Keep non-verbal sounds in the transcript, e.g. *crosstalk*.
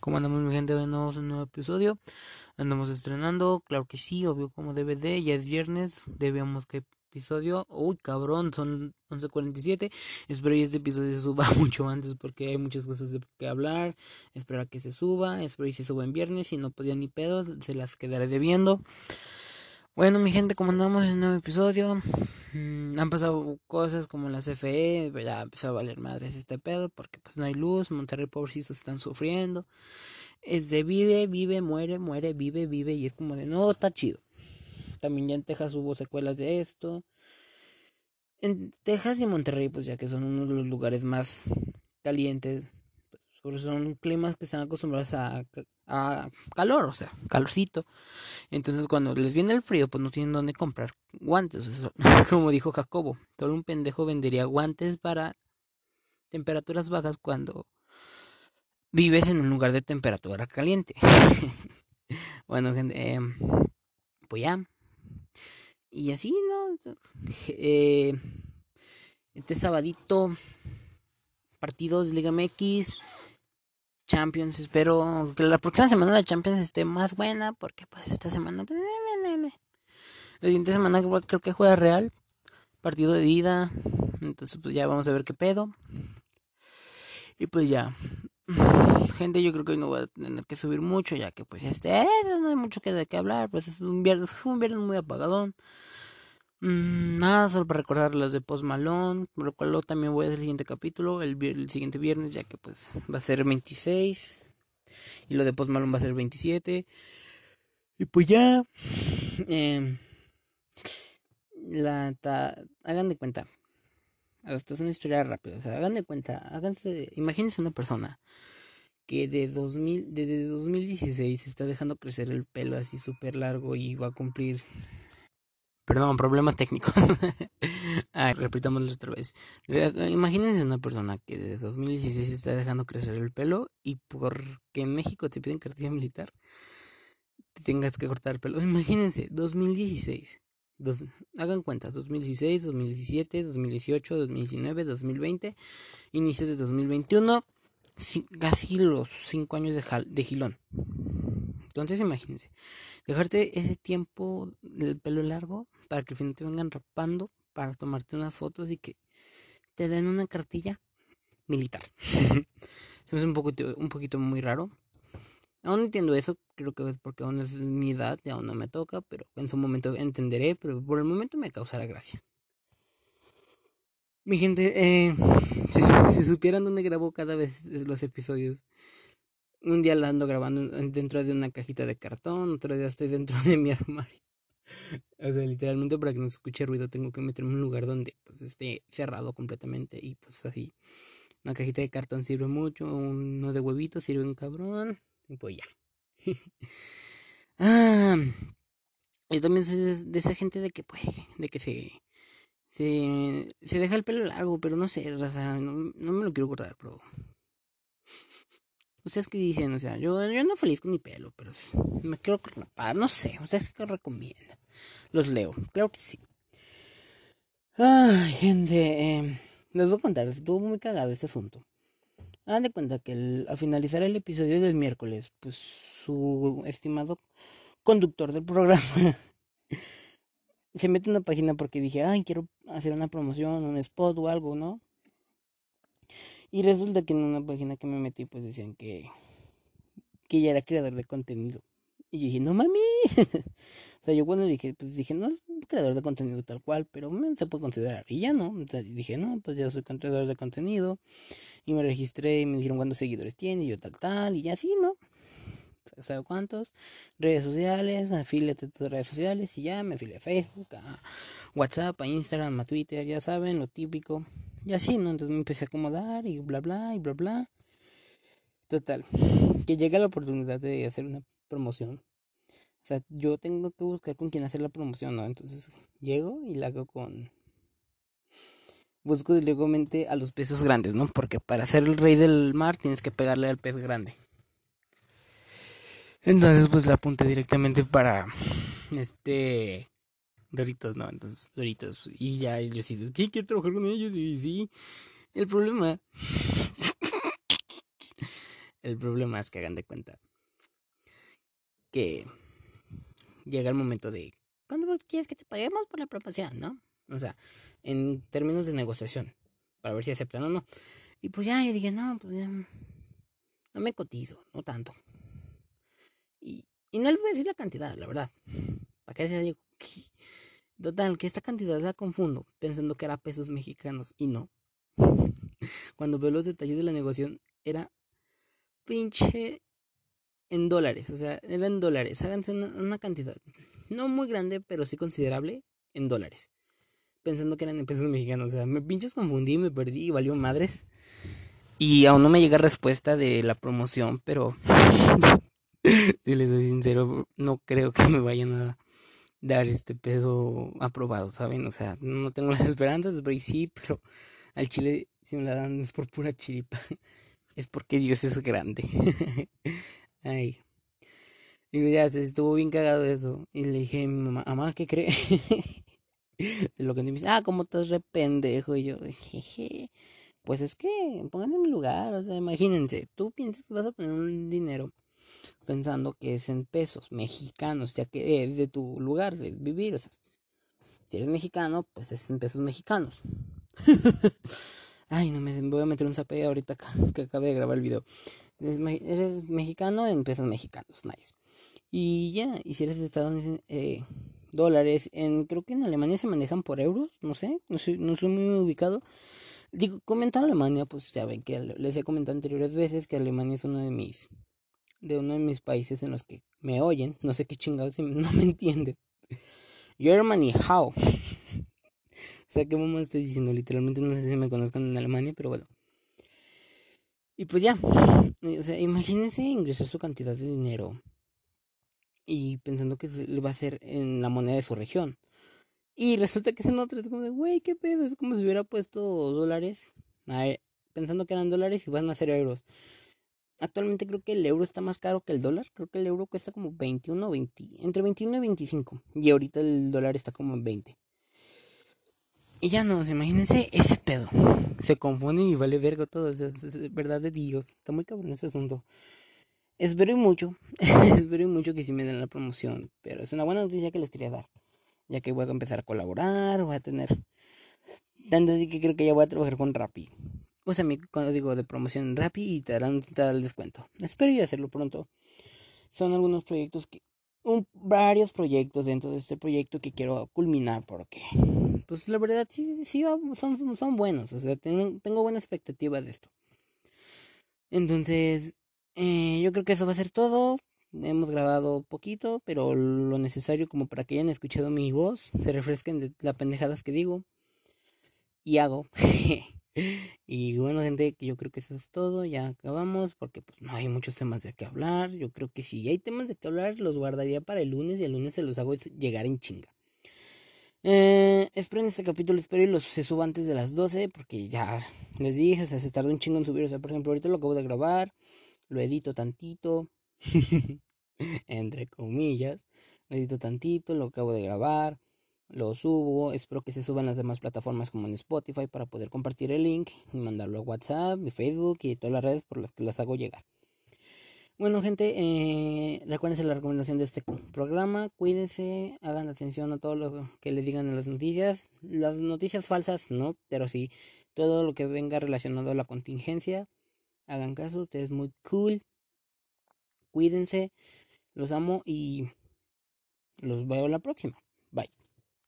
¿Cómo andamos mi gente? Venimos un nuevo episodio. Andamos estrenando, claro que sí, obvio como DVD, ya es viernes, debemos que episodio. Uy, cabrón, son 11.47. Espero que este episodio se suba *laughs* mucho antes porque hay muchas cosas de que hablar. Espero que se suba, espero que se suba en viernes. Si no podía ni pedos, se las quedaré debiendo. Bueno, mi gente, como andamos en un nuevo episodio, mm, han pasado cosas como la CFE, ya empezó a valer madres este pedo, porque pues no hay luz, Monterrey pobrecitos están sufriendo. Es de vive, vive, muere, muere, vive, vive, y es como de no, está chido. También ya en Texas hubo secuelas de esto. En Texas y Monterrey, pues ya que son uno de los lugares más calientes, pues, son climas que están acostumbrados a, a calor, o sea, calorcito. Entonces cuando les viene el frío, pues no tienen dónde comprar guantes. *laughs* Como dijo Jacobo, todo un pendejo vendería guantes para temperaturas bajas cuando vives en un lugar de temperatura caliente. *laughs* bueno, gente, em, pues ya. Y así, ¿no? Eh, este sabadito, partidos de Liga MX, Champions. Espero que la próxima semana la Champions esté más buena, porque pues esta semana... Pues, la siguiente semana creo que juega Real, partido de ida. Entonces pues ya vamos a ver qué pedo. Y pues ya, *sighs* gente, yo creo que hoy no voy a tener que subir mucho, ya que pues este, eh, no hay mucho que de qué hablar, pues es un viernes, un viernes muy apagadón. Mm, nada, solo para recordar las de Post Malone, por lo cual también voy a hacer el siguiente capítulo, el, siguiente viernes, ya que pues va a ser 26, y lo de Post Malone va a ser 27. Y pues ya, *sighs* eh, la hagan de cuenta, esto es una historia rápida. O sea, hagan de cuenta, háganse, imagínense una persona que de 2000, desde 2016 está dejando crecer el pelo así súper largo y va a cumplir. Perdón, problemas técnicos. *laughs* ah, repitámoslo otra vez. Imagínense una persona que desde 2016 está dejando crecer el pelo y porque en México te piden cartilla militar, te tengas que cortar el pelo. *laughs* Imagínense, 2016 hagan cuentas, 2016, 2017, 2018, 2019, 2020, inicios de 2021, casi los 5 años de, de gilón. Entonces imagínense, dejarte ese tiempo del pelo largo para que al final te vengan rapando para tomarte unas fotos y que te den una cartilla militar. Se me hace un poquito, un poquito muy raro. Aún entiendo eso, creo que es porque aún es mi edad y aún no me toca, pero en su momento entenderé, pero por el momento me causará gracia. Mi gente, eh, si, supieran dónde grabo cada vez los episodios, un día la ando grabando dentro de una cajita de cartón, otro día estoy dentro de mi *laughs* armario. O sea, literalmente para que no se escuche ruido tengo que meterme en un lugar donde pues, esté cerrado completamente y pues así. Una cajita de cartón sirve mucho, uno de huevitos sirve un cabrón. Y pues ya. *laughs* ah, yo también soy de, esa gente de que, pues, de que se, se, se deja el pelo largo, pero no sé, o sea, no, me lo quiero cortar, pero... ¿Ustedes qué dicen? O sea, yo, yo no feliz con mi pelo, pero me quiero cortar, no sé, ¿ustedes qué recomiendan? Los leo, creo que sí. Ay, gente, eh, les voy a contar, estuvo muy cagado este asunto. Hagan de cuenta que al finalizar el episodio del miércoles, pues su estimado conductor del programa *laughs* se mete en una página porque dije, ay, quiero hacer una promoción, un spot o algo, ¿no? Y resulta que en una página que me metí, pues decían que, que ya era creador de contenido. Y yo dije, no mami. *laughs* o sea, yo cuando dije, pues dije, no es creador de contenido tal cual, pero se puede considerar. Y ya no. O sea, dije, no, pues ya soy creador de contenido. Y me registré y me dijeron cuántos seguidores tiene, y yo tal, tal, y ya así, ¿no? ¿Sabe cuántos? Redes sociales, afíliate a tus redes sociales, y ya me afilié a Facebook, a WhatsApp, a Instagram, a Twitter, ya saben, lo típico. Y así, ¿no? Entonces me empecé a acomodar y bla, bla, y bla, bla. Total, que llega la oportunidad de hacer una promoción. O sea, yo tengo que buscar con quién hacer la promoción, ¿no? Entonces llego y la hago con busco legalmente a los peces grandes, ¿no? Porque para ser el rey del mar tienes que pegarle al pez grande. Entonces, pues la apunté directamente para este Doritos, ¿no? Entonces, Doritos. Y ya y decides, ¿qué quiero trabajar con ellos? Y sí, el problema *laughs* El problema es que hagan de cuenta que llega el momento de ¿cuándo quieres que te paguemos por la promoción, no? O sea, en términos de negociación, para ver si aceptan o no. Y pues ya yo dije, no, pues ya, no me cotizo, no tanto. Y, y no les voy a decir la cantidad, la verdad. ¿Para qué se digo? Total, que esta cantidad la confundo, pensando que era pesos mexicanos y no. *laughs* Cuando veo los detalles de la negociación, era pinche en dólares, o sea, era en dólares. Háganse una, cantidad, no muy grande, pero sí considerable, en dólares. Pensando que eran en pesos mexicanos, o sea, me pinches confundí, me perdí y valió madres. Y aún no me llega respuesta de la promoción, pero *laughs* si les soy sincero, no creo que me vayan a dar este pedo aprobado, ¿saben? O sea, no tengo *laughs* las esperanzas, pero sí, pero al chile, si me la dan, es por pura chiripa. *laughs* Es porque Dios es grande. *laughs* Ay. Y ya se estuvo bien cagado eso. Y le dije a mi mamá, mamá, ¿qué cree? lo que me dice, ah, ¿cómo estás re pendejo? Y yo, jeje. Pues es que pongan en mi lugar, o sea, imagínense, tú piensas que vas a poner un dinero pensando que es en pesos mexicanos, ya que es de tu lugar de vivir, o sea, si eres mexicano, pues es en pesos mexicanos. *laughs* Ay, no me voy a meter un zape ahorita *laughs* que acabé de grabar el video. Eres mexicano en pesos mexicanos, nice. Y ya, y si eres de Estados Unidos, eh, dólares, en, creo que en Alemania se manejan por euros, no sé, no soy, no soy muy ubicado. Digo, comentar Alemania, pues ya ven que les he comentado anteriores veces que Alemania es uno de mis de uno de mis países en los que me oyen, no sé qué chingados si *laughs* no me entienden. Germany, how? o sea, qué mamá estoy diciendo, literalmente no sé si me conozcan en Alemania, pero bueno. Y pues ya, o sea, imagínense ingresar su cantidad de dinero y pensando que le va a hacer en la moneda de su región. Y resulta que es en otra, es como de, güey, qué pedo, es como si hubiera puesto dólares, pensando que eran dólares y van a ser euros. Actualmente creo que el euro está más caro que el dólar. Creo que el euro cuesta como 21 20, entre 21 y 25. Y ahorita el dólar está como en 20. Y ya no, imagínense ese pedo. Se confunde y vale verga todo. es, verdad de Dios. Está muy cabrón ese asunto. Espero mucho. *laughs* espero mucho que sí me den la promoción. Pero es una buena noticia que les quería dar. Ya que voy a empezar a colaborar. Voy a tener. Tanto así que creo que ya voy a trabajar con Rappi. Usa mi código de promoción en y te darán el descuento. Espero hacerlo pronto. Son algunos proyectos que. Varios proyectos dentro de este proyecto que quiero culminar porque. Pues la verdad sí, sí son, buenos. O sea, tengo, tengo buena expectativa de esto. Entonces, eh, yo creo que eso va a ser todo. Hemos grabado poquito, pero lo necesario como para que hayan escuchado mi voz, se refresquen de las pendejadas que digo y hago. *laughs* y bueno, gente, yo creo que eso es todo. Ya acabamos porque pues no hay muchos temas de qué hablar. Yo creo que si hay temas de qué hablar, los guardaría para el lunes y el lunes se los hago llegar en chinga. Eh, espero en este capítulo, espero y los se suba antes de las 12 porque ya les dije, o sea, se tardó un chingo en subir. O sea, por ejemplo, ahorita lo acabo de grabar, lo edito tantito, *laughs* entre comillas, lo edito tantito, lo acabo de grabar lo subo, espero que se suban las demás plataformas como en Spotify para poder compartir el link y mandarlo a WhatsApp, mi Facebook y todas las redes por las que las hago llegar. Bueno gente, eh, recuérdense la recomendación de este programa, cuídense, hagan atención a todo lo que le digan en las noticias, las noticias falsas no, pero sí, todo lo que venga relacionado a la contingencia, hagan caso, ustedes muy cool, cuídense, los amo y los veo la próxima.